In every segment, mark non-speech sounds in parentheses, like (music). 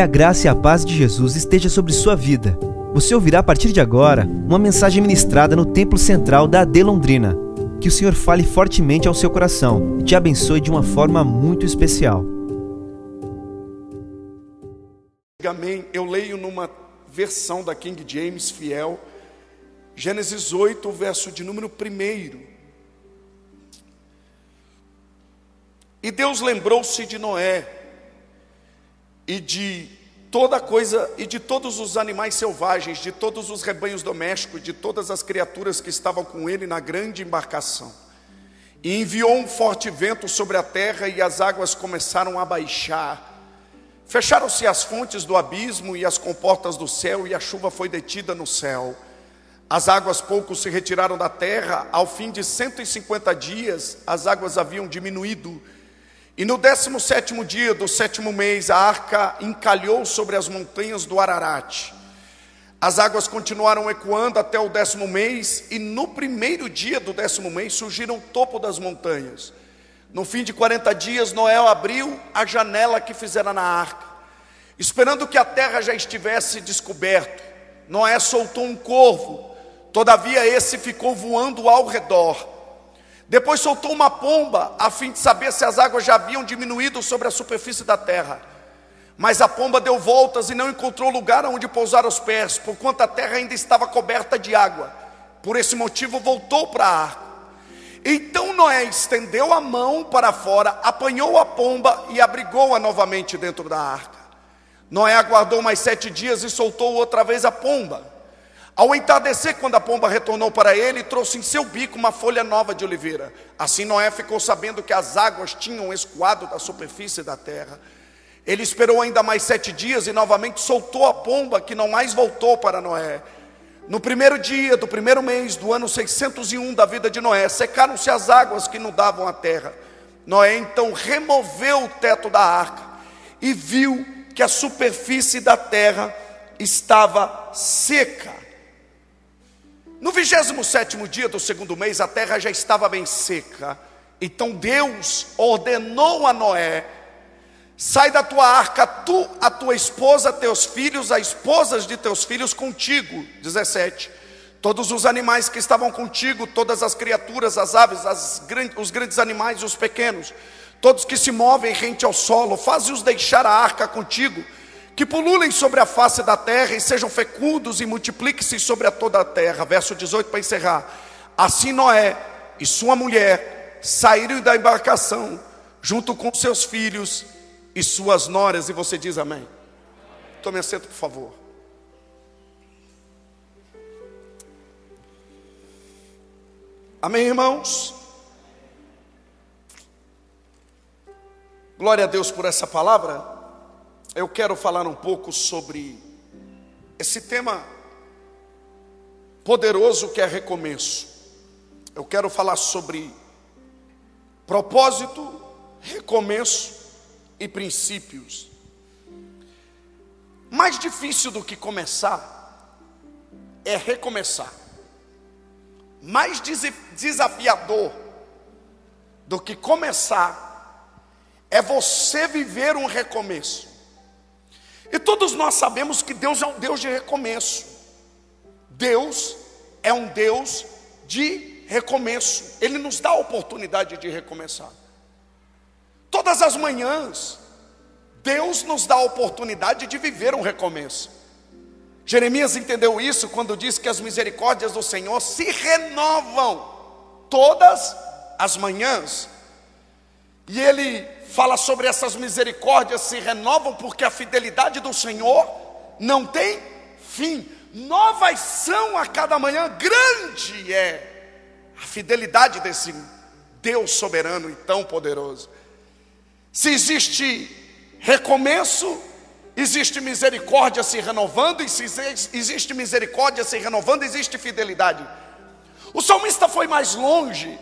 Que a graça e a paz de Jesus esteja sobre sua vida. Você ouvirá a partir de agora uma mensagem ministrada no Templo Central da AD Londrina. Que o Senhor fale fortemente ao seu coração e te abençoe de uma forma muito especial. Amém. Eu leio numa versão da King James fiel, Gênesis 8, verso de número 1. E Deus lembrou-se de Noé e de toda coisa e de todos os animais selvagens, de todos os rebanhos domésticos, de todas as criaturas que estavam com ele na grande embarcação. E enviou um forte vento sobre a terra e as águas começaram a baixar. Fecharam-se as fontes do abismo e as comportas do céu, e a chuva foi detida no céu. As águas pouco se retiraram da terra, ao fim de 150 dias, as águas haviam diminuído e no décimo sétimo dia do sétimo mês, a arca encalhou sobre as montanhas do Ararat. As águas continuaram ecoando até o décimo mês, e no primeiro dia do décimo mês surgiram o topo das montanhas. No fim de 40 dias, Noé abriu a janela que fizera na arca, esperando que a terra já estivesse descoberta. Noé soltou um corvo, todavia esse ficou voando ao redor. Depois soltou uma pomba, a fim de saber se as águas já haviam diminuído sobre a superfície da terra. Mas a pomba deu voltas e não encontrou lugar onde pousar os pés, porquanto a terra ainda estava coberta de água. Por esse motivo voltou para a arca. Então Noé estendeu a mão para fora, apanhou a pomba e abrigou-a novamente dentro da arca. Noé aguardou mais sete dias e soltou outra vez a pomba. Ao entardecer, quando a pomba retornou para ele, trouxe em seu bico uma folha nova de oliveira. Assim Noé ficou sabendo que as águas tinham escoado da superfície da terra. Ele esperou ainda mais sete dias e novamente soltou a pomba, que não mais voltou para Noé. No primeiro dia do primeiro mês do ano 601 da vida de Noé, secaram-se as águas que inundavam a terra. Noé então removeu o teto da arca e viu que a superfície da terra estava seca. No 27 dia do segundo mês, a terra já estava bem seca. Então Deus ordenou a Noé: sai da tua arca, tu, a tua esposa, teus filhos, as esposas de teus filhos contigo. 17. Todos os animais que estavam contigo, todas as criaturas, as aves, as, os grandes animais e os pequenos, todos que se movem rente ao solo, faze-os deixar a arca contigo que pululem sobre a face da terra e sejam fecundos e multipliquem-se sobre a toda a terra. Verso 18 para encerrar. Assim Noé e sua mulher saíram da embarcação, junto com seus filhos e suas noras, e você diz amém. Tome assento, por favor. Amém, irmãos? Glória a Deus por essa palavra eu quero falar um pouco sobre esse tema poderoso que é recomeço. Eu quero falar sobre propósito, recomeço e princípios. Mais difícil do que começar é recomeçar. Mais desafiador do que começar é você viver um recomeço. E todos nós sabemos que Deus é um Deus de recomeço. Deus é um Deus de recomeço. Ele nos dá a oportunidade de recomeçar. Todas as manhãs, Deus nos dá a oportunidade de viver um recomeço. Jeremias entendeu isso quando diz que as misericórdias do Senhor se renovam todas as manhãs. E ele fala sobre essas misericórdias se renovam porque a fidelidade do Senhor não tem fim. Novas são a cada manhã, grande é a fidelidade desse Deus soberano e tão poderoso. Se existe recomeço, existe misericórdia se renovando, e se existe misericórdia se renovando, existe fidelidade. O salmista foi mais longe,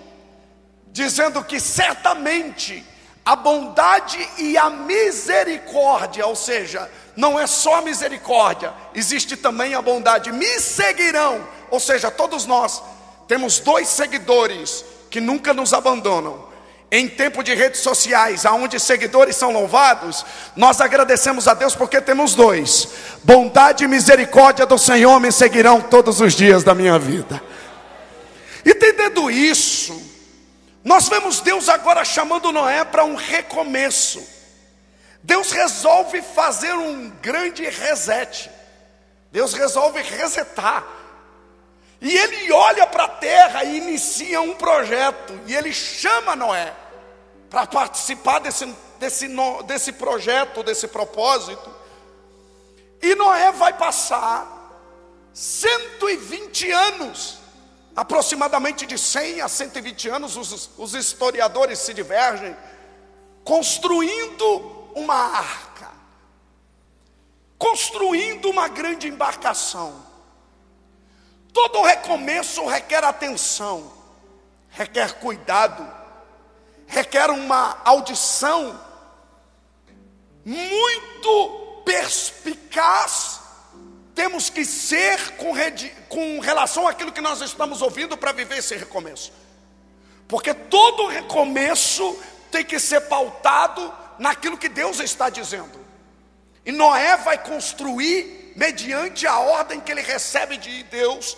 dizendo que certamente a bondade e a misericórdia, ou seja, não é só a misericórdia, existe também a bondade, me seguirão, ou seja, todos nós temos dois seguidores que nunca nos abandonam, em tempo de redes sociais, aonde seguidores são louvados, nós agradecemos a Deus porque temos dois: bondade e misericórdia do Senhor me seguirão todos os dias da minha vida. Entendendo isso, nós vemos Deus agora chamando Noé para um recomeço. Deus resolve fazer um grande reset. Deus resolve resetar. E ele olha para a terra e inicia um projeto. E ele chama Noé para participar desse, desse, desse projeto, desse propósito. E Noé vai passar 120 anos, aproximadamente de 100 a 120 anos, os, os historiadores se divergem, construindo uma arca, construindo uma grande embarcação. Todo recomeço requer atenção, requer cuidado, requer uma audição muito perspicaz. Temos que ser com, com relação àquilo que nós estamos ouvindo para viver esse recomeço. Porque todo recomeço tem que ser pautado naquilo que Deus está dizendo. E Noé vai construir mediante a ordem que ele recebe de Deus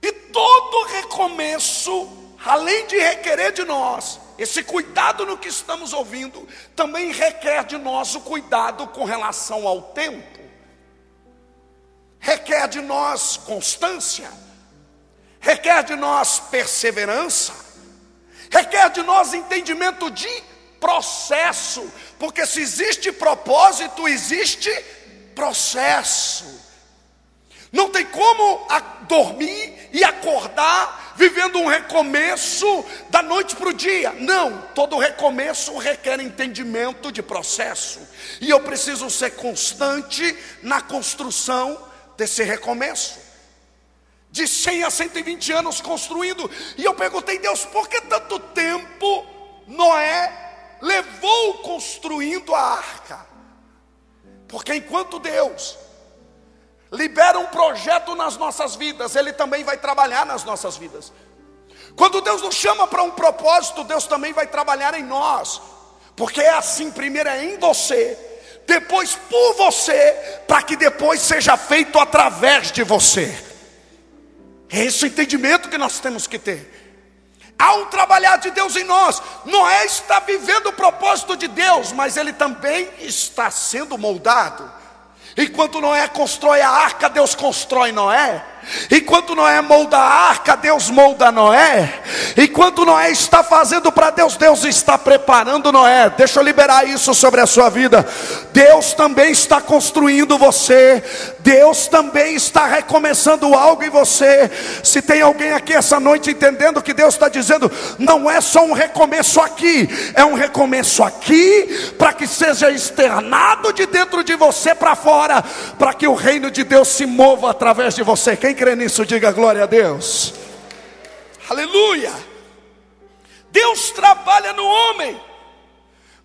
e todo recomeço, além de requerer de nós esse cuidado no que estamos ouvindo, também requer de nós o cuidado com relação ao tempo. Requer de nós constância, requer de nós perseverança, requer de nós entendimento de processo, porque se existe propósito, existe processo. Não tem como dormir e acordar vivendo um recomeço da noite para o dia. Não, todo recomeço requer entendimento de processo. E eu preciso ser constante na construção desse recomeço. De 100 a 120 anos construindo. E eu perguntei, Deus, por que tanto tempo Noé levou construindo a arca? Porque enquanto Deus libera um projeto nas nossas vidas, Ele também vai trabalhar nas nossas vidas. Quando Deus nos chama para um propósito, Deus também vai trabalhar em nós, porque é assim: primeiro é em você, depois por você, para que depois seja feito através de você. É esse o entendimento que nós temos que ter. Há um trabalhar de Deus em nós. Noé está vivendo o propósito de Deus, mas ele também está sendo moldado. Enquanto Noé constrói a arca, Deus constrói Noé. Enquanto Noé molda a arca, Deus molda Noé. Enquanto Noé está fazendo para Deus, Deus está preparando Noé. Deixa eu liberar isso sobre a sua vida. Deus também está construindo você. Deus também está recomeçando algo em você. Se tem alguém aqui essa noite entendendo que Deus está dizendo, não é só um recomeço aqui, é um recomeço aqui, para que seja externado de dentro de você para fora, para que o reino de Deus se mova através de você. Quem crê nisso, diga glória a Deus. Aleluia. Deus trabalha no homem.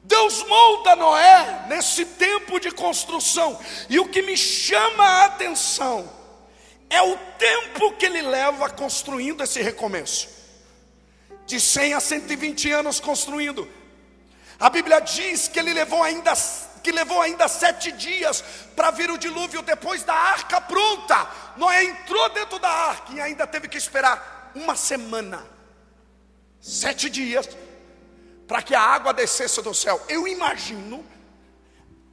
Deus molda Noé nesse tempo de construção. E o que me chama a atenção é o tempo que ele leva construindo esse recomeço. De 100 a 120 anos construindo. A Bíblia diz que ele levou ainda que levou ainda sete dias para vir o dilúvio depois da arca pronta. Noé entrou dentro da arca e ainda teve que esperar uma semana, sete dias, para que a água descesse do céu. Eu imagino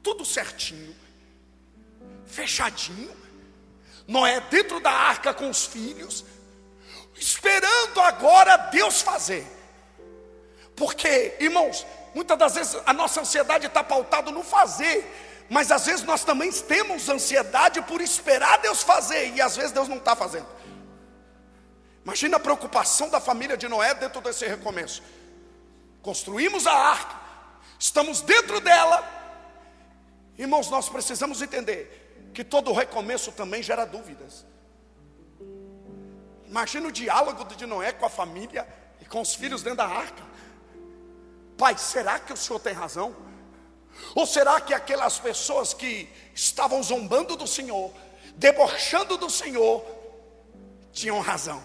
tudo certinho, fechadinho. Noé dentro da arca com os filhos, esperando agora Deus fazer. Porque, irmãos, muitas das vezes a nossa ansiedade está pautada no fazer, mas às vezes nós também temos ansiedade por esperar Deus fazer, e às vezes Deus não está fazendo. Imagina a preocupação da família de Noé dentro desse recomeço. Construímos a arca, estamos dentro dela. Irmãos, nós precisamos entender que todo recomeço também gera dúvidas. Imagina o diálogo de Noé com a família e com os filhos dentro da arca. Pai, será que o senhor tem razão? Ou será que aquelas pessoas que estavam zombando do Senhor, debochando do Senhor, tinham razão?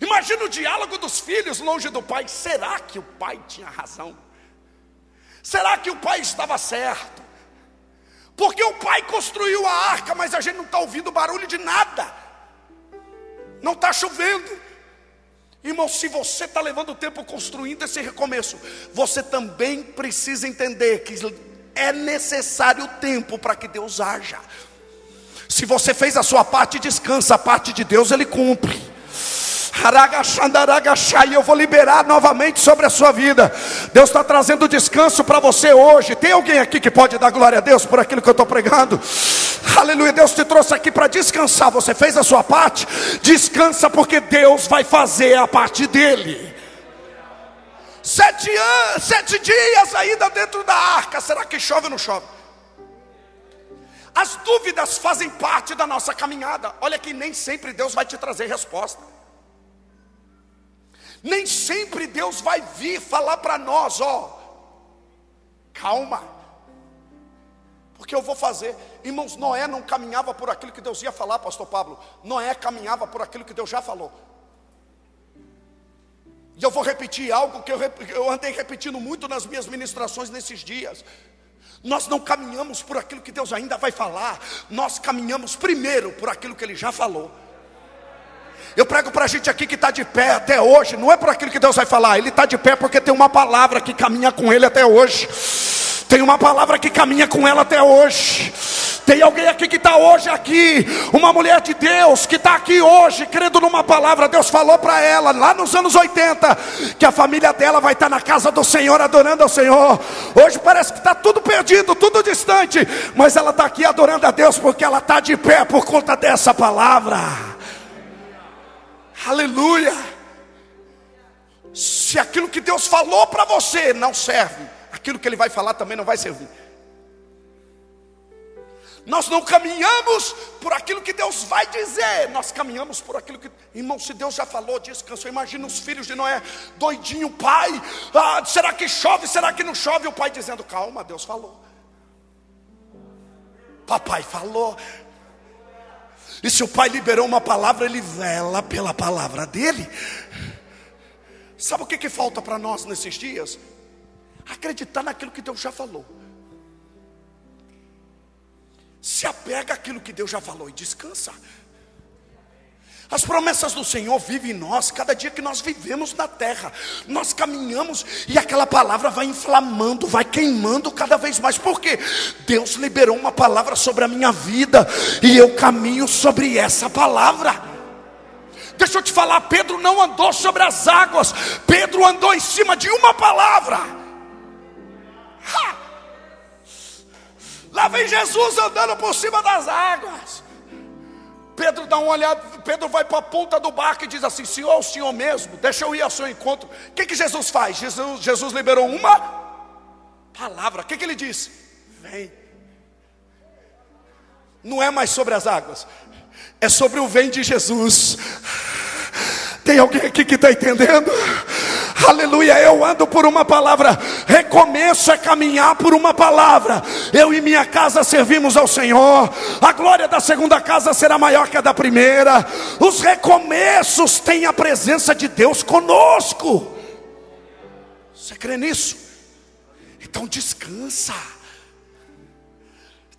Imagina o diálogo dos filhos longe do pai. Será que o pai tinha razão? Será que o pai estava certo? Porque o pai construiu a arca, mas a gente não está ouvindo barulho de nada. Não está chovendo. Irmão, se você está levando tempo construindo esse recomeço, você também precisa entender que é necessário tempo para que Deus haja. Se você fez a sua parte, descansa, a parte de Deus ele cumpre. E eu vou liberar novamente sobre a sua vida. Deus está trazendo descanso para você hoje. Tem alguém aqui que pode dar glória a Deus por aquilo que eu estou pregando? Aleluia, Deus te trouxe aqui para descansar. Você fez a sua parte? Descansa, porque Deus vai fazer a parte dele. Sete, anos, sete dias ainda dentro da arca. Será que chove ou não chove? As dúvidas fazem parte da nossa caminhada. Olha que nem sempre Deus vai te trazer resposta. Nem sempre Deus vai vir falar para nós, ó, calma, porque eu vou fazer. Irmãos, Noé não caminhava por aquilo que Deus ia falar, Pastor Pablo. Noé caminhava por aquilo que Deus já falou. E eu vou repetir algo que eu, eu andei repetindo muito nas minhas ministrações nesses dias. Nós não caminhamos por aquilo que Deus ainda vai falar, nós caminhamos primeiro por aquilo que Ele já falou. Eu prego para a gente aqui que está de pé até hoje, não é por aquilo que Deus vai falar, ele está de pé porque tem uma palavra que caminha com ele até hoje. Tem uma palavra que caminha com ela até hoje. Tem alguém aqui que está hoje aqui, uma mulher de Deus que está aqui hoje, crendo numa palavra. Deus falou para ela lá nos anos 80 que a família dela vai estar tá na casa do Senhor adorando ao Senhor. Hoje parece que está tudo perdido, tudo distante, mas ela está aqui adorando a Deus porque ela está de pé por conta dessa palavra. Aleluia. Se aquilo que Deus falou para você não serve, aquilo que Ele vai falar também não vai servir. Nós não caminhamos por aquilo que Deus vai dizer, nós caminhamos por aquilo que, irmão, se Deus já falou, descansou. Imagina os filhos de Noé, doidinho, pai, ah, será que chove, será que não chove? O pai dizendo, calma, Deus falou. Papai falou, e se o pai liberou uma palavra, ele vela pela palavra dele. Sabe o que, que falta para nós nesses dias? Acreditar naquilo que Deus já falou. Se apega àquilo que Deus já falou e descansa. As promessas do Senhor vivem em nós cada dia que nós vivemos na terra. Nós caminhamos e aquela palavra vai inflamando, vai queimando cada vez mais. Por quê? Deus liberou uma palavra sobre a minha vida e eu caminho sobre essa palavra. Deixa eu te falar, Pedro não andou sobre as águas, Pedro andou em cima de uma palavra. Ha! Lá vem Jesus andando por cima das águas. Pedro dá uma olhada, Pedro vai para a ponta do barco e diz assim: Senhor, o Senhor mesmo, deixa eu ir ao seu encontro. O que, que Jesus faz? Jesus, Jesus liberou uma palavra. O que, que ele disse? Vem. Não é mais sobre as águas, é sobre o vem de Jesus. Tem alguém aqui que está entendendo? Aleluia, eu ando por uma palavra. Recomeço é caminhar por uma palavra. Eu e minha casa servimos ao Senhor. A glória da segunda casa será maior que a da primeira. Os recomeços têm a presença de Deus conosco. Você crê nisso? Então descansa.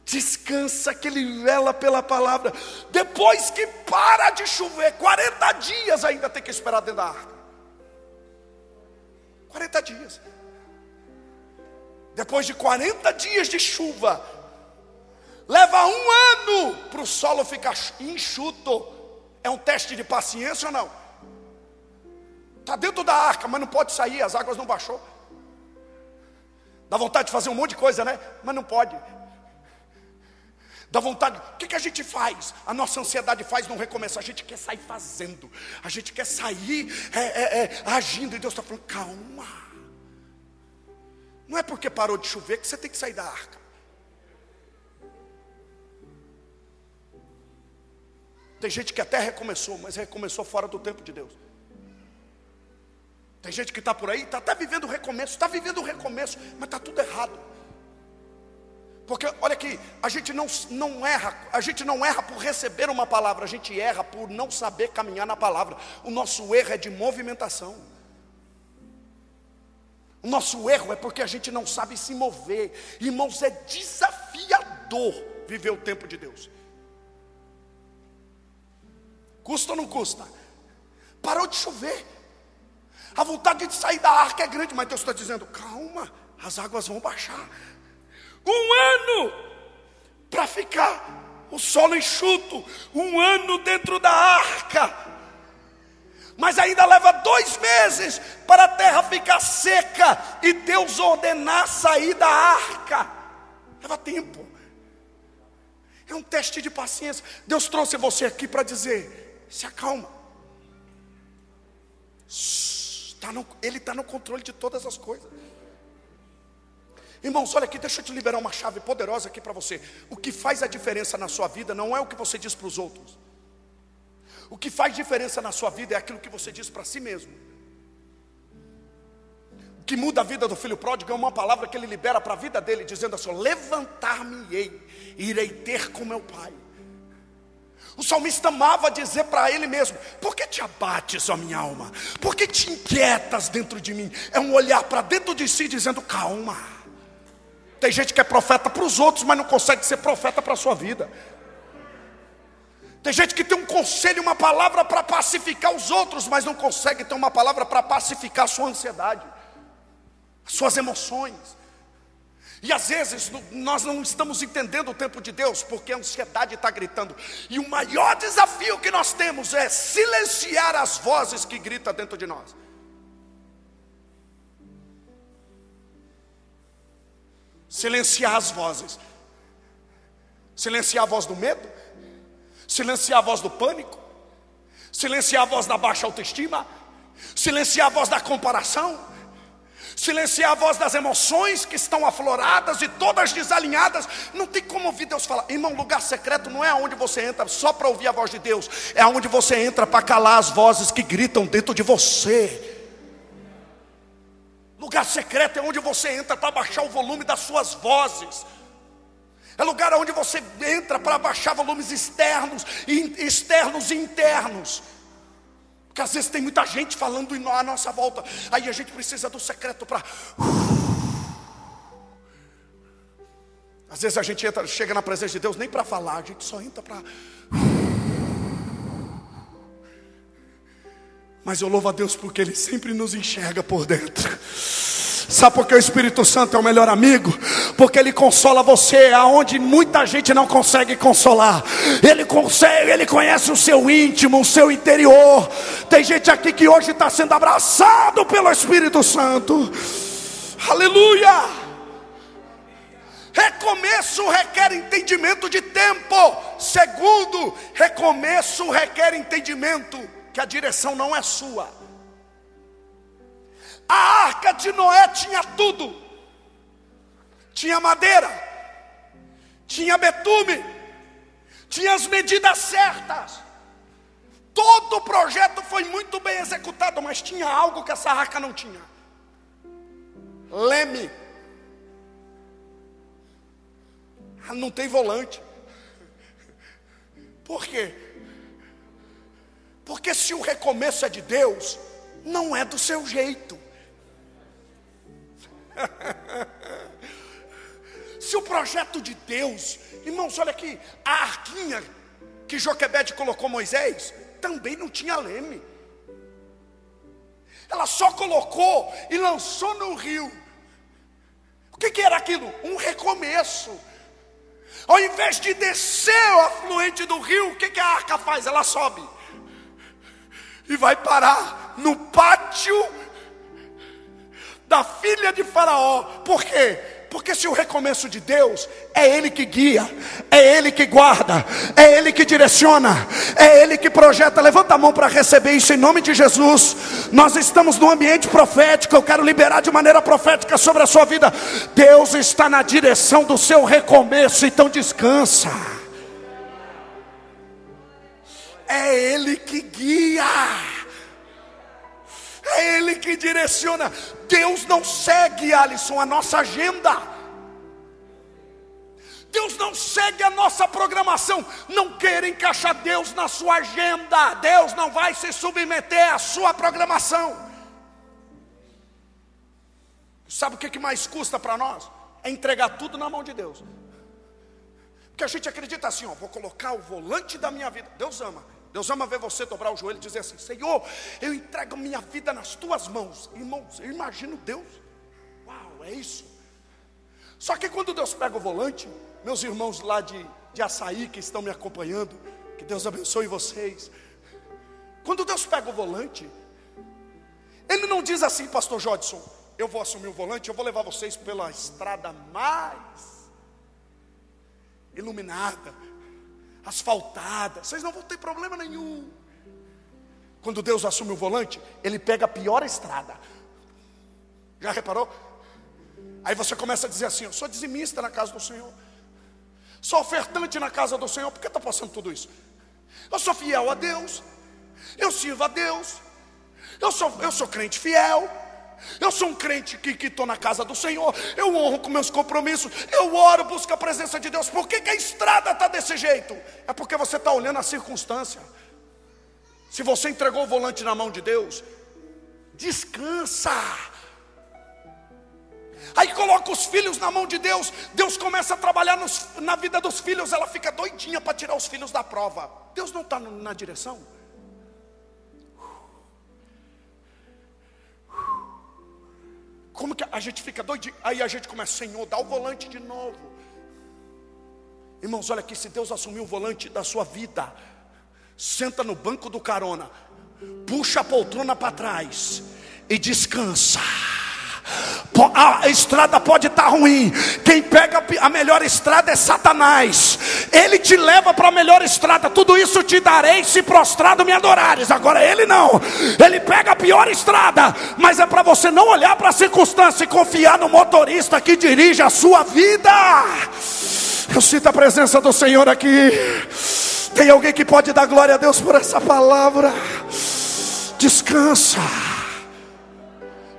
Descansa que ele vela pela palavra. Depois que para de chover, 40 dias ainda tem que esperar dentro da arca. 40 dias. Depois de 40 dias de chuva, leva um ano para o solo ficar enxuto. É um teste de paciência ou não? Está dentro da arca, mas não pode sair, as águas não baixou. Dá vontade de fazer um monte de coisa, né? Mas não pode. Dá vontade, o que, que a gente faz? A nossa ansiedade faz não recomeçar. A gente quer sair fazendo, a gente quer sair é, é, é, agindo, e Deus está falando, calma. Não é porque parou de chover que você tem que sair da arca. Tem gente que até recomeçou, mas recomeçou fora do tempo de Deus. Tem gente que está por aí, está até vivendo o recomeço, está vivendo o recomeço, mas está tudo errado. Porque olha aqui, a gente não, não erra, a gente não erra por receber uma palavra, a gente erra por não saber caminhar na palavra. O nosso erro é de movimentação. O nosso erro é porque a gente não sabe se mover. Irmãos, é desafiador viver o tempo de Deus. Custa ou não custa? Parou de chover. A vontade de sair da arca é grande, mas Deus está dizendo: calma, as águas vão baixar. Um ano para ficar o solo enxuto, um ano dentro da arca. Mas ainda leva dois meses para a terra ficar seca e Deus ordenar sair da arca. Leva tempo. É um teste de paciência. Deus trouxe você aqui para dizer: se acalma. Tá ele está no controle de todas as coisas. Irmãos, olha aqui, deixa eu te liberar uma chave poderosa aqui para você. O que faz a diferença na sua vida não é o que você diz para os outros. O que faz diferença na sua vida é aquilo que você diz para si mesmo. O que muda a vida do filho pródigo é uma palavra que ele libera para a vida dele, dizendo assim: Levantar-me-ei, irei ter com meu pai. O salmista amava dizer para ele mesmo: Por que te abates, ó minha alma? Por que te inquietas dentro de mim? É um olhar para dentro de si dizendo: Calma. Tem gente que é profeta para os outros, mas não consegue ser profeta para a sua vida. Tem gente que tem um conselho, uma palavra para pacificar os outros, mas não consegue ter uma palavra para pacificar a sua ansiedade, as suas emoções. E às vezes nós não estamos entendendo o tempo de Deus, porque a ansiedade está gritando. E o maior desafio que nós temos é silenciar as vozes que gritam dentro de nós. Silenciar as vozes. Silenciar a voz do medo. Silenciar a voz do pânico. Silenciar a voz da baixa autoestima. Silenciar a voz da comparação. Silenciar a voz das emoções que estão afloradas e todas desalinhadas. Não tem como ouvir Deus falar. Irmão, lugar secreto não é onde você entra só para ouvir a voz de Deus. É onde você entra para calar as vozes que gritam dentro de você. Lugar secreto é onde você entra para baixar o volume das suas vozes. É lugar onde você entra para baixar volumes externos, externos e internos. Porque às vezes tem muita gente falando à nossa volta. Aí a gente precisa do secreto para. Às vezes a gente entra, chega na presença de Deus nem para falar, a gente só entra para. Mas eu louvo a Deus porque Ele sempre nos enxerga por dentro. Sabe por que o Espírito Santo é o melhor amigo? Porque ele consola você aonde muita gente não consegue consolar. Ele consegue, ele conhece o seu íntimo, o seu interior. Tem gente aqui que hoje está sendo abraçado pelo Espírito Santo. Aleluia! Recomeço requer entendimento de tempo. Segundo, recomeço requer entendimento que a direção não é sua. A arca de Noé tinha tudo: tinha madeira, tinha betume, tinha as medidas certas. Todo o projeto foi muito bem executado, mas tinha algo que essa arca não tinha: leme. Não tem volante. Por quê? Porque se o recomeço é de Deus, não é do seu jeito. (laughs) se o projeto de Deus, irmãos, olha aqui, a arquinha que Joquebede colocou Moisés, também não tinha leme. Ela só colocou e lançou no rio. O que, que era aquilo? Um recomeço. Ao invés de descer o afluente do rio, o que, que a arca faz? Ela sobe e vai parar no pátio da filha de Faraó. Por quê? Porque se o recomeço de Deus é Ele que guia, é Ele que guarda, é Ele que direciona, é Ele que projeta. Levanta a mão para receber isso em nome de Jesus. Nós estamos no ambiente profético. Eu quero liberar de maneira profética sobre a sua vida. Deus está na direção do seu recomeço, então descansa. É Ele que guia, é Ele que direciona. Deus não segue, Alisson, a nossa agenda. Deus não segue a nossa programação. Não queira encaixar Deus na sua agenda. Deus não vai se submeter à sua programação. Sabe o que mais custa para nós? É entregar tudo na mão de Deus. Porque a gente acredita assim, ó, vou colocar o volante da minha vida. Deus ama. Deus ama ver você dobrar o joelho e dizer assim: Senhor, eu entrego minha vida nas tuas mãos. Irmãos, eu imagino Deus. Uau, é isso. Só que quando Deus pega o volante, meus irmãos lá de, de açaí que estão me acompanhando, que Deus abençoe vocês. Quando Deus pega o volante, Ele não diz assim, Pastor Jodson, eu vou assumir o volante, eu vou levar vocês pela estrada mais iluminada, asfaltada, vocês não vão ter problema nenhum. Quando Deus assume o volante, Ele pega a pior estrada. Já reparou? Aí você começa a dizer assim: Eu sou dizimista na casa do Senhor. Sou ofertante na casa do Senhor, por que está passando tudo isso? Eu sou fiel a Deus, eu sirvo a Deus, eu sou, eu sou crente fiel, eu sou um crente que estou na casa do Senhor, eu honro com meus compromissos, eu oro, busco a presença de Deus. Por que, que a estrada está desse jeito? É porque você está olhando a circunstância. Se você entregou o volante na mão de Deus, descansa. Aí coloca os filhos na mão de Deus, Deus começa a trabalhar nos, na vida dos filhos, ela fica doidinha para tirar os filhos da prova. Deus não está na direção? Como que a gente fica doidinho? Aí a gente começa, Senhor, dá o volante de novo. Irmãos, olha aqui, se Deus assumir o volante da sua vida, senta no banco do carona, puxa a poltrona para trás e descansa. A estrada pode estar tá ruim. Quem pega a melhor estrada é Satanás. Ele te leva para a melhor estrada. Tudo isso te darei se prostrado me adorares. Agora ele não. Ele pega a pior estrada, mas é para você não olhar para a circunstância e confiar no motorista que dirige a sua vida. Eu sinto a presença do Senhor aqui. Tem alguém que pode dar glória a Deus por essa palavra? Descansa.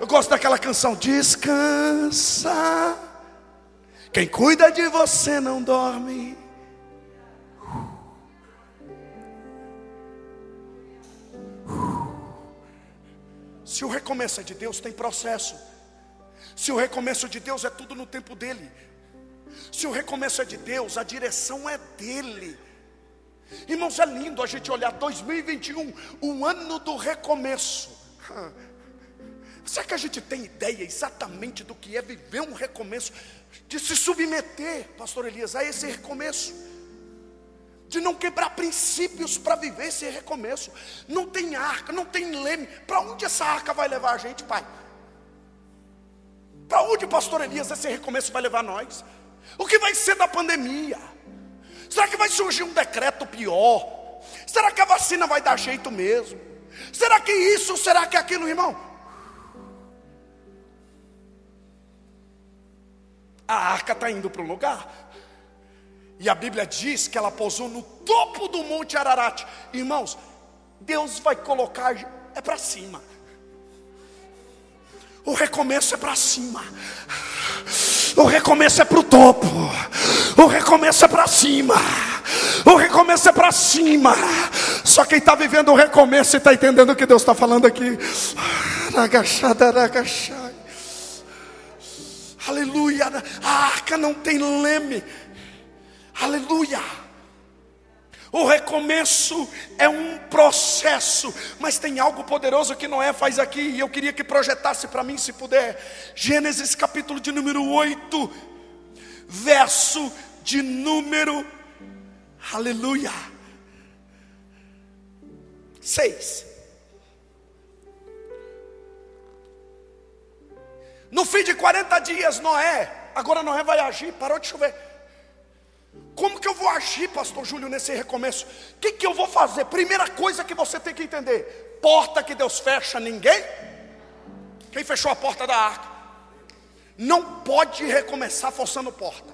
Eu gosto daquela canção, descansa. Quem cuida de você não dorme. Se o recomeço é de Deus, tem processo. Se o recomeço de Deus, é tudo no tempo dele. Se o recomeço é de Deus, a direção é dele. Irmãos, é lindo a gente olhar 2021, o ano do recomeço. Será que a gente tem ideia exatamente do que é viver um recomeço? De se submeter, pastor Elias, a esse recomeço. De não quebrar princípios para viver esse recomeço. Não tem arca, não tem leme. Para onde essa arca vai levar a gente, pai? Para onde, pastor Elias, esse recomeço vai levar nós? O que vai ser da pandemia? Será que vai surgir um decreto pior? Será que a vacina vai dar jeito mesmo? Será que isso, será que aquilo, irmão? A arca está indo para um lugar. E a Bíblia diz que ela pousou no topo do Monte Ararat. Irmãos, Deus vai colocar, é para cima. O recomeço é para cima. O recomeço é para o topo. O recomeço é para cima. O recomeço é para cima. Só quem está vivendo o recomeço e está entendendo o que Deus está falando aqui. Ragachada, ragachada. Aleluia. A arca não tem leme. Aleluia. O recomeço é um processo, mas tem algo poderoso que Noé faz aqui, e eu queria que projetasse para mim, se puder. Gênesis capítulo de número 8, verso de número, aleluia, 6. No fim de 40 dias, Noé, agora Noé vai agir, parou de chover. Como que eu vou agir, pastor Júlio, nesse recomeço? O que, que eu vou fazer? Primeira coisa que você tem que entender: porta que Deus fecha, ninguém. Quem fechou a porta da arca? Não pode recomeçar forçando porta.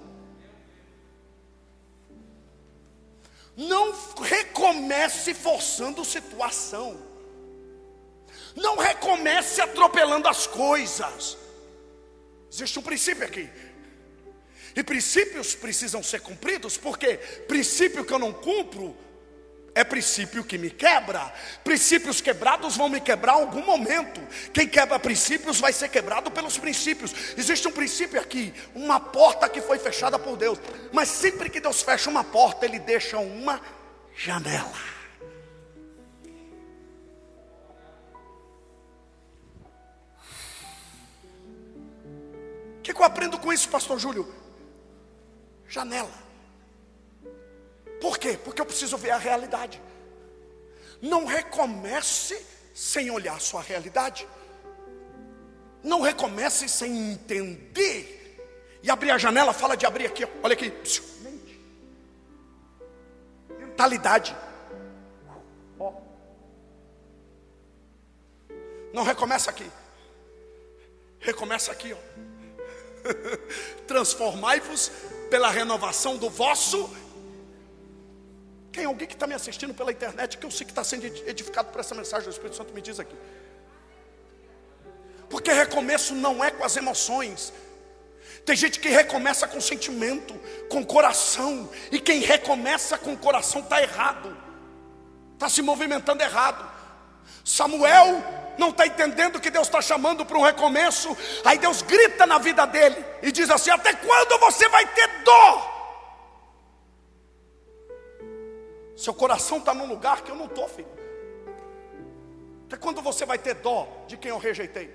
Não recomece forçando situação. Não recomece atropelando as coisas. Existe um princípio aqui. E princípios precisam ser cumpridos, porque princípio que eu não cumpro é princípio que me quebra. Princípios quebrados vão me quebrar em algum momento. Quem quebra princípios vai ser quebrado pelos princípios. Existe um princípio aqui, uma porta que foi fechada por Deus. Mas sempre que Deus fecha uma porta, Ele deixa uma janela. Que, eu aprendo com isso, Pastor Júlio? Janela. Por quê? Porque eu preciso ver a realidade. Não recomece sem olhar a sua realidade. Não recomece sem entender. E abrir a janela, fala de abrir aqui, olha aqui. Mentalidade. Não recomeça aqui. Recomeça aqui, ó. (laughs) Transformai-vos pela renovação do vosso. Quem? Alguém que está me assistindo pela internet, que eu sei que está sendo edificado por essa mensagem, o Espírito Santo me diz aqui. Porque recomeço não é com as emoções. Tem gente que recomeça com sentimento, com coração. E quem recomeça com coração está errado. Está se movimentando errado. Samuel não está entendendo que Deus está chamando para um recomeço. Aí Deus grita na vida dele e diz assim: Até quando você vai ter dor? Seu coração está num lugar que eu não estou, filho. Até quando você vai ter dó de quem eu rejeitei?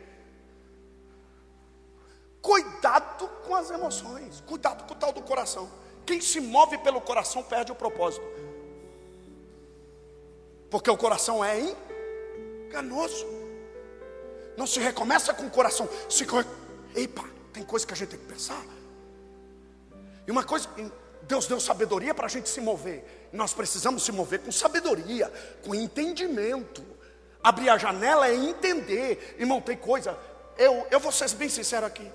Cuidado com as emoções, cuidado com o tal do coração. Quem se move pelo coração perde o propósito. Porque o coração é enganoso. Não se recomeça com o coração. Se... Epa, tem coisa que a gente tem que pensar. E uma coisa, Deus deu sabedoria para a gente se mover. Nós precisamos se mover com sabedoria, com entendimento. Abrir a janela é entender. Irmão, tem coisa. Eu, eu vou ser bem sincero aqui.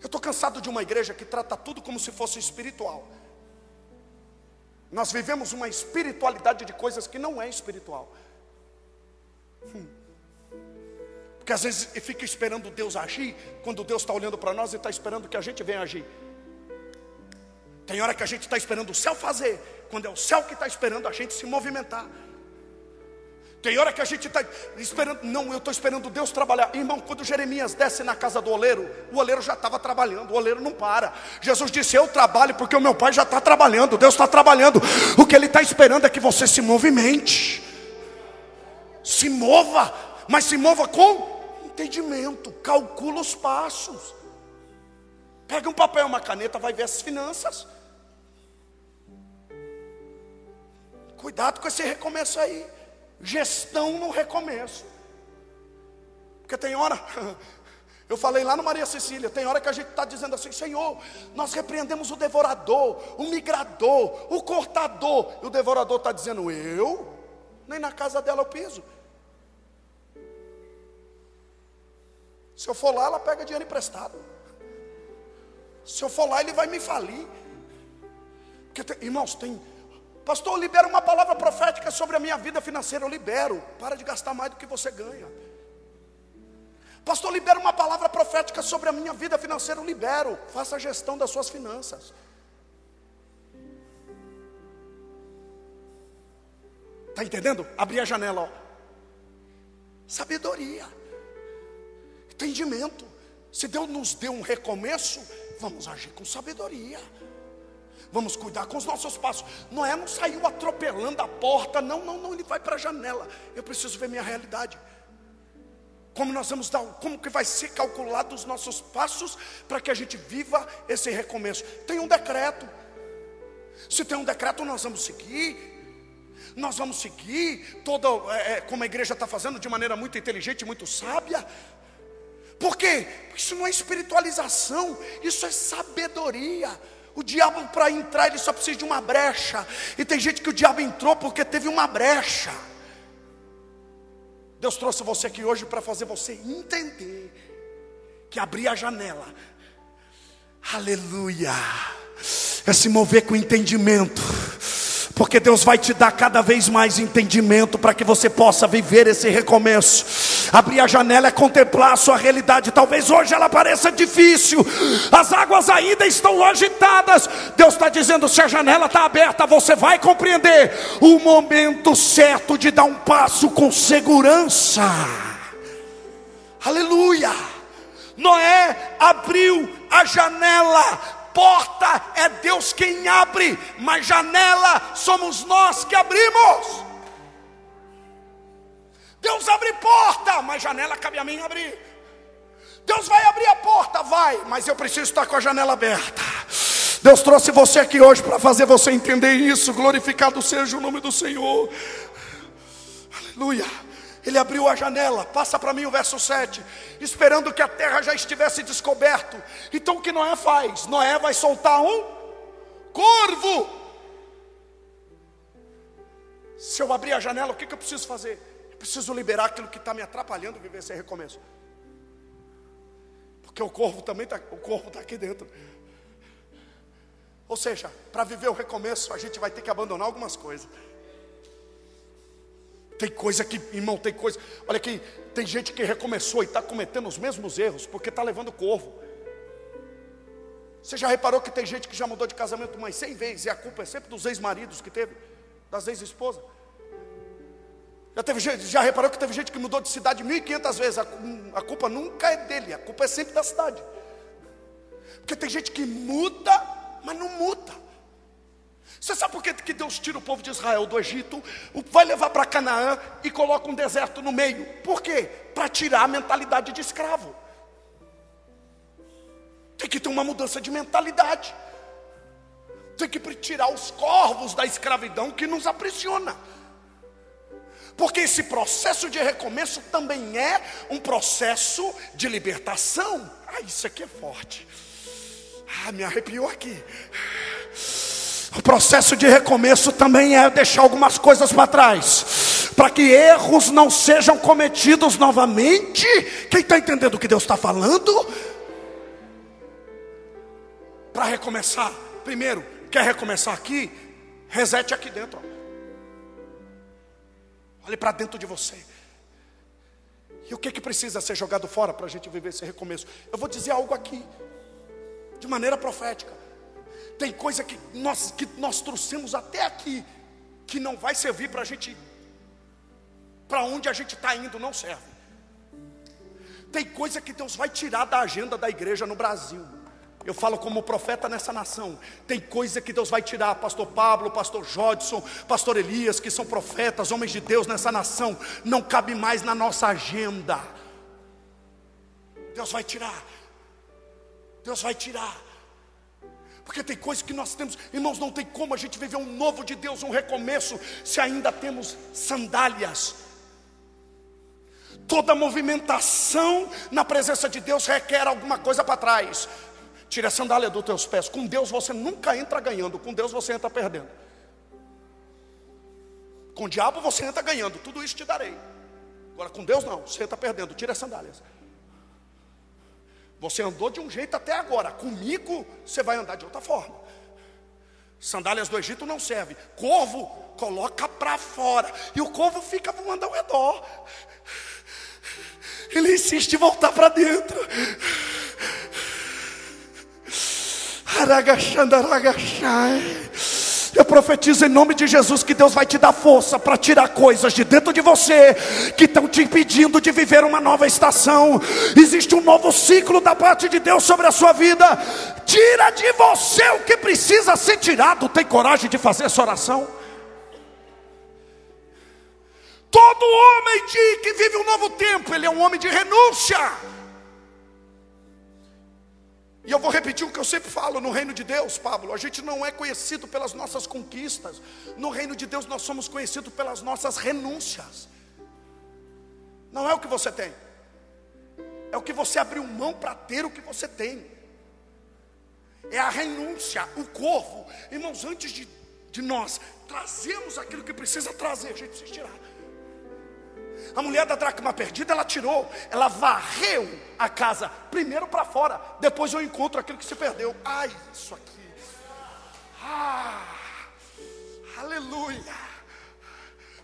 Eu estou cansado de uma igreja que trata tudo como se fosse espiritual. Nós vivemos uma espiritualidade de coisas que não é espiritual. Hum. Porque às vezes fica esperando Deus agir, quando Deus está olhando para nós e está esperando que a gente venha agir. Tem hora que a gente está esperando o céu fazer, quando é o céu que está esperando a gente se movimentar. Tem hora que a gente está esperando, não, eu estou esperando Deus trabalhar. Irmão, quando Jeremias desce na casa do oleiro, o oleiro já estava trabalhando, o oleiro não para. Jesus disse: Eu trabalho porque o meu pai já está trabalhando, Deus está trabalhando. O que ele está esperando é que você se movimente, se mova, mas se mova com entendimento, calcula os passos. Pega um papel, uma caneta, vai ver as finanças. Cuidado com esse recomeço aí. Gestão no recomeço. Porque tem hora, (laughs) eu falei lá no Maria Cecília, tem hora que a gente está dizendo assim, Senhor, nós repreendemos o devorador, o migrador, o cortador. E o devorador está dizendo, eu? Nem na casa dela eu piso. Se eu for lá, ela pega dinheiro emprestado. Se eu for lá, ele vai me falir. Porque, tem, irmãos, tem. Pastor, libera uma palavra profética sobre a minha vida financeira. Eu libero. Para de gastar mais do que você ganha. Pastor, libera uma palavra profética sobre a minha vida financeira. Eu libero. Faça a gestão das suas finanças. Está entendendo? Abrir a janela, ó. Sabedoria entendimento. Se Deus nos deu um recomeço, vamos agir com sabedoria. Vamos cuidar com os nossos passos. Noé não saiu atropelando a porta, não, não, não, ele vai para a janela. Eu preciso ver minha realidade. Como nós vamos dar, como que vai ser calculado os nossos passos para que a gente viva esse recomeço? Tem um decreto. Se tem um decreto, nós vamos seguir. Nós vamos seguir toda, é, é como a igreja está fazendo, de maneira muito inteligente, muito sábia. Por quê? Isso não é espiritualização, isso é sabedoria. O diabo, para entrar, ele só precisa de uma brecha. E tem gente que o diabo entrou porque teve uma brecha. Deus trouxe você aqui hoje para fazer você entender que abrir a janela, aleluia, é se mover com entendimento porque Deus vai te dar cada vez mais entendimento para que você possa viver esse recomeço. Abrir a janela é contemplar a sua realidade. Talvez hoje ela pareça difícil, as águas ainda estão agitadas. Deus está dizendo: se a janela está aberta, você vai compreender o momento certo de dar um passo com segurança. Aleluia! Noé abriu a janela porta é Deus quem abre, mas janela somos nós que abrimos. Deus abre porta, mas janela cabe a mim abrir. Deus vai abrir a porta, vai, mas eu preciso estar com a janela aberta. Deus trouxe você aqui hoje para fazer você entender isso. Glorificado seja o nome do Senhor. Aleluia. Ele abriu a janela, passa para mim o verso 7, esperando que a terra já estivesse descoberto. Então o que Noé faz? Noé vai soltar um corvo. Se eu abrir a janela, o que, que eu preciso fazer? preciso liberar aquilo que está me atrapalhando viver esse recomeço. Porque o corpo também está, o corpo está aqui dentro. Ou seja, para viver o recomeço, a gente vai ter que abandonar algumas coisas. Tem coisa que, irmão, tem coisa. Olha aqui, tem gente que recomeçou e está cometendo os mesmos erros porque está levando corvo. Você já reparou que tem gente que já mudou de casamento mais 100 vezes e a culpa é sempre dos ex-maridos que teve, das ex-esposas? Já, teve, já reparou que teve gente que mudou de cidade 1.500 vezes? A, a culpa nunca é dele, a culpa é sempre da cidade. Porque tem gente que muda, mas não muda. Você sabe por que, que Deus tira o povo de Israel do Egito, vai levar para Canaã e coloca um deserto no meio? Por quê? Para tirar a mentalidade de escravo. Tem que ter uma mudança de mentalidade. Tem que tirar os corvos da escravidão que nos aprisiona. Porque esse processo de recomeço também é um processo de libertação. Ah, isso aqui é forte. Ah, me arrepiou aqui. O processo de recomeço também é deixar algumas coisas para trás, para que erros não sejam cometidos novamente. Quem está entendendo o que Deus está falando? Para recomeçar, primeiro, quer recomeçar aqui? Resete aqui dentro. Olhe para dentro de você. E o que, que precisa ser jogado fora para a gente viver esse recomeço? Eu vou dizer algo aqui, de maneira profética. Tem coisa que nós, que nós trouxemos até aqui, que não vai servir para a gente, para onde a gente está indo, não serve. Tem coisa que Deus vai tirar da agenda da igreja no Brasil. Eu falo como profeta nessa nação. Tem coisa que Deus vai tirar, pastor Pablo, pastor Jodson, pastor Elias, que são profetas, homens de Deus nessa nação, não cabe mais na nossa agenda. Deus vai tirar. Deus vai tirar. Porque tem coisas que nós temos, irmãos, não tem como a gente viver um novo de Deus, um recomeço, se ainda temos sandálias. Toda movimentação na presença de Deus requer alguma coisa para trás. Tire a sandália dos teus pés. Com Deus você nunca entra ganhando, com Deus você entra perdendo. Com o diabo você entra ganhando, tudo isso te darei. Agora com Deus não, você entra perdendo. Tire as sandálias. Você andou de um jeito até agora, comigo você vai andar de outra forma. Sandálias do Egito não serve. Corvo coloca para fora e o corvo fica voando ao redor. Ele insiste em voltar para dentro. Eu profetizo em nome de Jesus que Deus vai te dar força para tirar coisas de dentro de você que estão te impedindo de viver uma nova estação. Existe um novo ciclo da parte de Deus sobre a sua vida. Tira de você o que precisa ser tirado. Tem coragem de fazer essa oração? Todo homem de, que vive um novo tempo, ele é um homem de renúncia. E eu vou repetir o que eu sempre falo: no reino de Deus, Pablo, a gente não é conhecido pelas nossas conquistas, no reino de Deus nós somos conhecidos pelas nossas renúncias. Não é o que você tem, é o que você abriu mão para ter o que você tem, é a renúncia, o corvo. Irmãos, antes de, de nós trazermos aquilo que precisa trazer, a gente precisa tirar. A mulher da dracma perdida, ela tirou, ela varreu a casa, primeiro para fora, depois eu encontro aquilo que se perdeu. Ai, isso aqui. Ah, aleluia.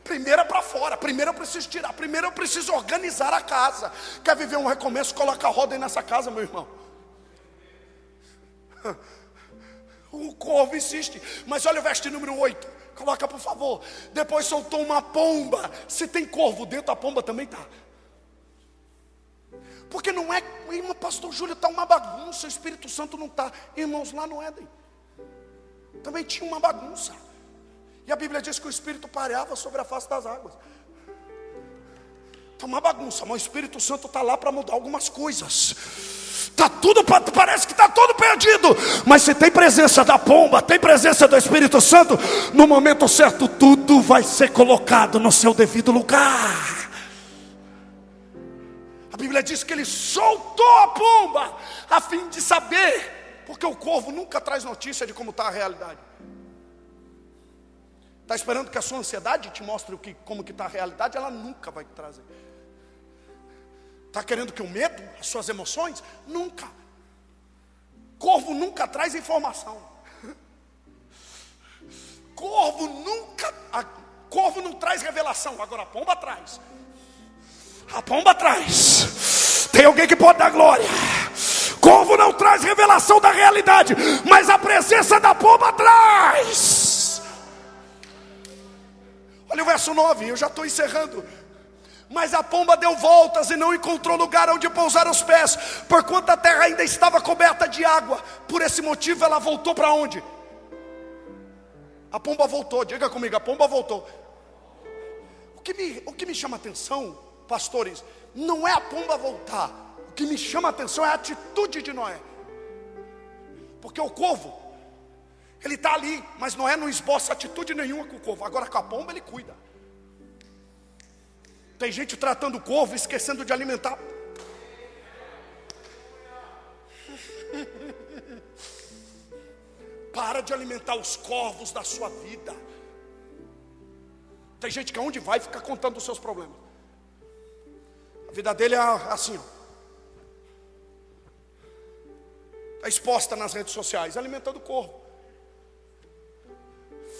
Primeiro é para fora, primeiro eu preciso tirar, primeiro eu preciso organizar a casa. Quer viver um recomeço? Coloca a roda aí nessa casa, meu irmão. (laughs) O corvo insiste, mas olha o verso número 8. Coloca por favor. Depois soltou uma pomba. Se tem corvo dentro, a pomba também está. Porque não é, irmão, pastor Júlio, está uma bagunça, o Espírito Santo não está. Irmãos, lá no Éden, também tinha uma bagunça. E a Bíblia diz que o Espírito pareava sobre a face das águas. Está uma bagunça, mas o Espírito Santo está lá para mudar algumas coisas. Está tudo, parece que está tudo perdido. Mas se tem presença da pomba, tem presença do Espírito Santo, no momento certo, tudo vai ser colocado no seu devido lugar. Bíblia diz que ele soltou a pomba a fim de saber, porque o corvo nunca traz notícia de como está a realidade. Está esperando que a sua ansiedade te mostre o que, como que está a realidade? Ela nunca vai te trazer. Está querendo que o medo, as suas emoções? Nunca. Corvo nunca traz informação. Corvo nunca, a, corvo não traz revelação, agora a pomba traz. A pomba traz. Tem alguém que pode dar glória. Corvo não traz revelação da realidade, mas a presença da pomba traz. Olha o verso 9, eu já estou encerrando. Mas a pomba deu voltas e não encontrou lugar onde pousar os pés, porquanto a terra ainda estava coberta de água. Por esse motivo ela voltou para onde? A pomba voltou, diga comigo, a pomba voltou. O que me, o que me chama atenção pastores, não é a pomba voltar. O que me chama atenção é a atitude de Noé. Porque o corvo, ele está ali, mas Noé não esboça atitude nenhuma com o corvo. Agora com a pomba ele cuida. Tem gente tratando o corvo, esquecendo de alimentar. (laughs) Para de alimentar os corvos da sua vida. Tem gente que aonde vai fica contando os seus problemas. A vida dele é assim, Está exposta nas redes sociais, alimentando o corpo.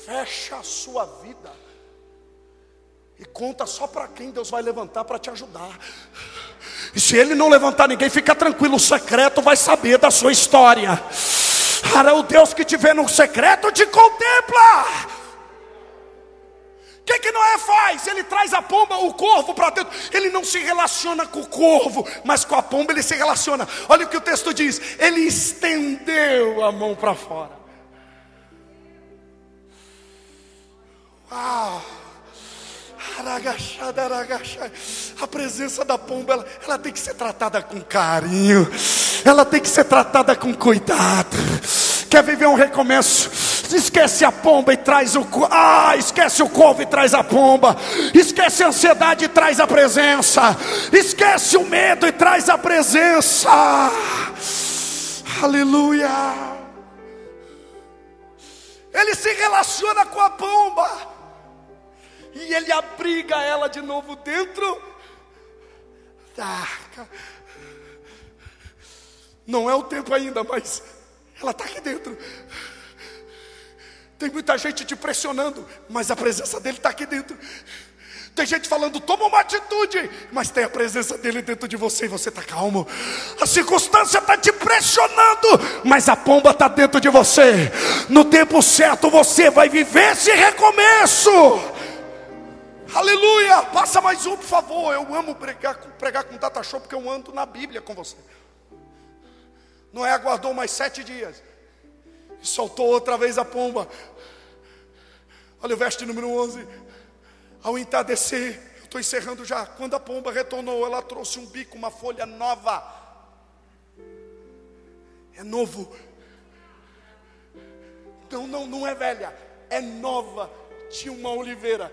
Fecha a sua vida. E conta só para quem Deus vai levantar para te ajudar. E se ele não levantar ninguém, fica tranquilo, o secreto vai saber da sua história. Cara, o Deus que te vê no secreto te contempla que, que Noé faz? Ele traz a pomba, o corvo para dentro. Ele não se relaciona com o corvo, mas com a pomba ele se relaciona. Olha o que o texto diz: ele estendeu a mão para fora. Uau! A presença da pomba, ela, ela tem que ser tratada com carinho, ela tem que ser tratada com cuidado. Quer viver um recomeço? Esquece a pomba e traz o ah, esquece o couve e traz a pomba. Esquece a ansiedade e traz a presença. Esquece o medo e traz a presença. Aleluia. Ele se relaciona com a pomba. E ele abriga ela de novo dentro da arca. Não é o tempo ainda, mas ela está aqui dentro. Tem muita gente te pressionando, mas a presença dele está aqui dentro. Tem gente falando, toma uma atitude, mas tem a presença dele dentro de você e você está calmo. A circunstância está te pressionando, mas a pomba está dentro de você. No tempo certo você vai viver esse recomeço. Aleluia! Passa mais um, por favor. Eu amo pregar, pregar com Tata Show porque eu ando na Bíblia com você. Noé aguardou mais sete dias e soltou outra vez a pomba. Olha o verso número 11. Ao entardecer, estou encerrando já. Quando a pomba retornou, ela trouxe um bico, uma folha nova. É novo. Não, não, não é velha, é nova. Tinha uma oliveira.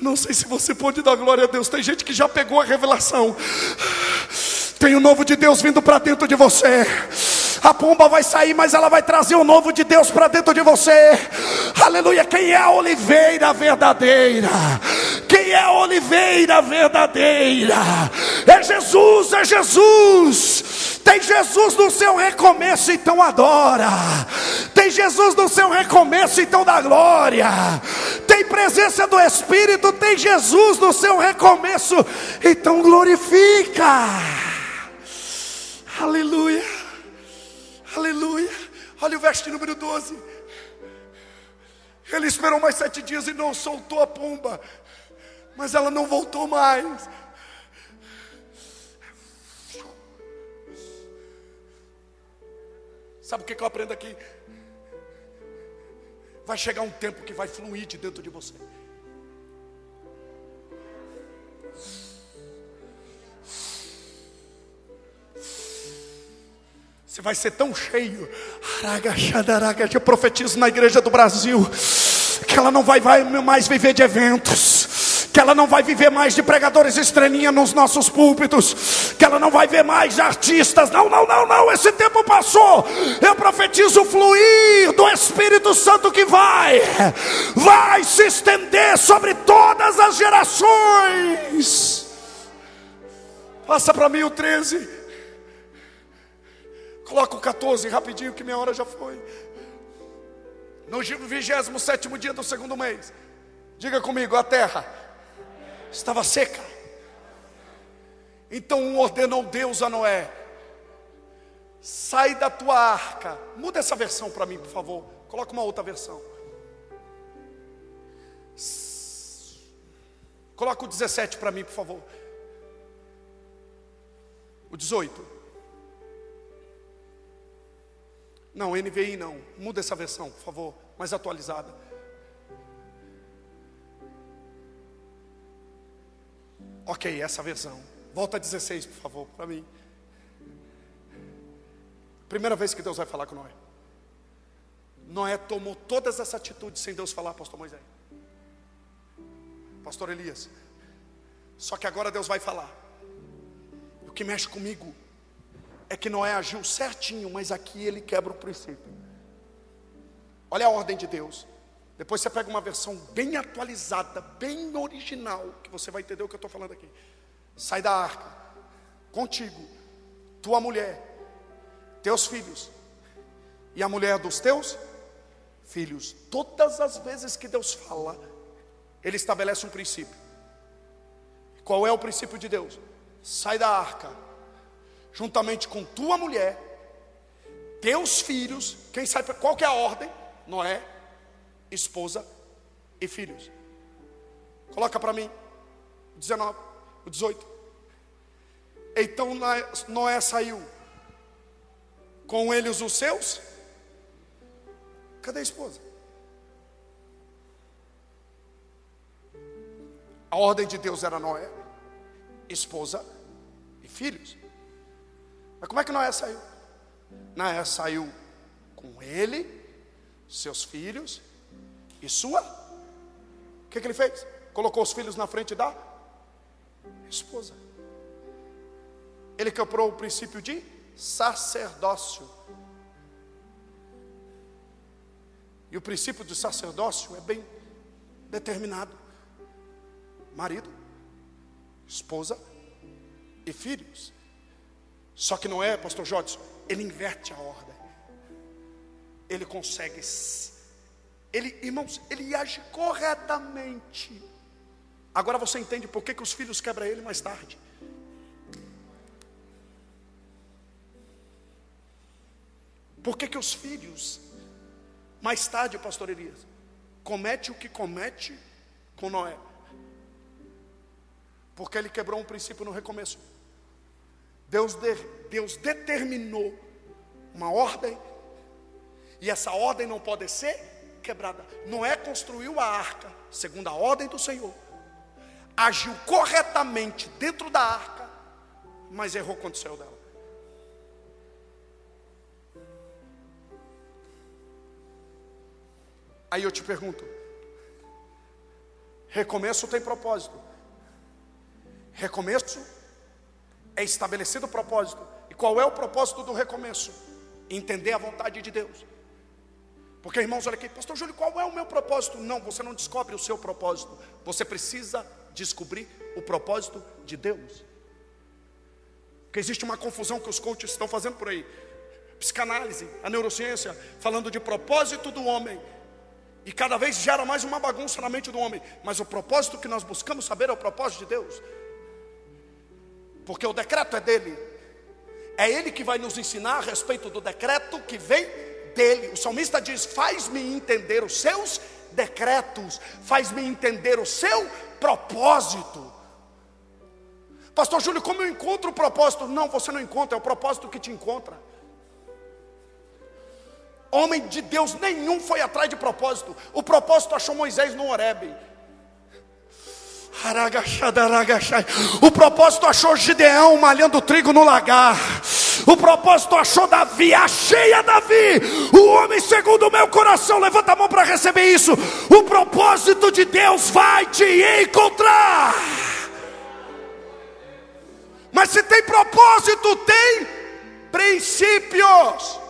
Não sei se você pode dar glória a Deus. Tem gente que já pegou a revelação. Tem o novo de Deus vindo para dentro de você. A pomba vai sair, mas ela vai trazer o novo de Deus para dentro de você. Aleluia. Quem é a oliveira verdadeira? Quem é a oliveira verdadeira? É Jesus, é Jesus. Tem Jesus no seu recomeço, então adora. Tem Jesus no seu recomeço, então dá glória. Tem presença do Espírito, tem Jesus no seu recomeço, então glorifica. Aleluia. Aleluia. Olha o verso número 12. Ele esperou mais sete dias e não soltou a pomba, mas ela não voltou mais. Sabe o que eu aprendo aqui? Vai chegar um tempo que vai fluir de dentro de você. Você vai ser tão cheio. Eu profetizo na igreja do Brasil que ela não vai, vai mais viver de eventos que ela não vai viver mais de pregadores estrelinha nos nossos púlpitos, que ela não vai ver mais artistas. Não, não, não, não, esse tempo passou. Eu profetizo o fluir do Espírito Santo que vai, vai se estender sobre todas as gerações. Passa para mim o 13. Coloca o 14 rapidinho, que minha hora já foi. No 27 dia do segundo mês. Diga comigo, a terra estava seca. Então ordenou Deus a Noé: sai da tua arca. Muda essa versão para mim, por favor. Coloca uma outra versão. Coloca o 17 para mim, por favor. O 18. Não, NVI não. Muda essa versão, por favor, mais atualizada. Ok, essa versão. Volta a 16, por favor, para mim. Primeira vez que Deus vai falar com Noé. Noé tomou todas essas atitudes sem Deus falar, pastor Moisés. Pastor Elias. Só que agora Deus vai falar. O que mexe comigo é que Noé agiu certinho, mas aqui ele quebra o princípio. Olha a ordem de Deus. Depois você pega uma versão bem atualizada, bem original, que você vai entender o que eu estou falando aqui. Sai da arca, contigo, tua mulher, teus filhos, e a mulher dos teus filhos. Todas as vezes que Deus fala, Ele estabelece um princípio. Qual é o princípio de Deus? Sai da arca, juntamente com tua mulher, teus filhos, quem sabe qual que é a ordem? Noé, esposa e filhos. Coloca para mim, 19, o 18. Então Noé saiu, com eles os seus. Cadê a esposa? A ordem de Deus era Noé, esposa e filhos. Mas como é que Noé saiu? Noé saiu com ele, seus filhos e sua. O que, que ele fez? Colocou os filhos na frente da esposa. Ele quebrou o princípio de sacerdócio. E o princípio do sacerdócio é bem determinado: marido, esposa e filhos. Só que não é, pastor Jodson, ele inverte a ordem. Ele consegue, ele, irmãos, ele age corretamente. Agora você entende por que, que os filhos quebram ele mais tarde. Por que, que os filhos, mais tarde, pastor Elias, comete o que comete com Noé? Porque ele quebrou um princípio no recomeço. Deus, de, Deus determinou uma ordem, e essa ordem não pode ser quebrada. Noé construiu a arca, segundo a ordem do Senhor, agiu corretamente dentro da arca, mas errou quando saiu dela. Aí eu te pergunto: recomeço tem propósito? Recomeço é estabelecido o propósito. E qual é o propósito do recomeço? Entender a vontade de Deus. Porque, irmãos, olha aqui, Pastor Júlio, qual é o meu propósito? Não, você não descobre o seu propósito. Você precisa descobrir o propósito de Deus. Porque existe uma confusão que os coaches estão fazendo por aí. psicanálise, a neurociência, falando de propósito do homem. E cada vez gera mais uma bagunça na mente do homem. Mas o propósito que nós buscamos saber é o propósito de Deus. Porque o decreto é dele. É ele que vai nos ensinar a respeito do decreto que vem dele. O salmista diz: Faz-me entender os seus decretos, faz-me entender o seu propósito. Pastor Júlio, como eu encontro o propósito? Não, você não encontra, é o propósito que te encontra. Homem de Deus nenhum foi atrás de propósito. O propósito achou Moisés no Horebe. O propósito achou Gideão malhando trigo no lagar. O propósito achou Davi, achei a Davi, o homem segundo o meu coração. Levanta a mão para receber isso. O propósito de Deus vai te encontrar. Mas se tem propósito, tem princípios.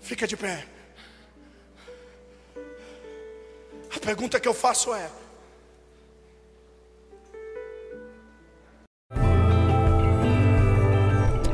Fica de pé. A pergunta que eu faço é: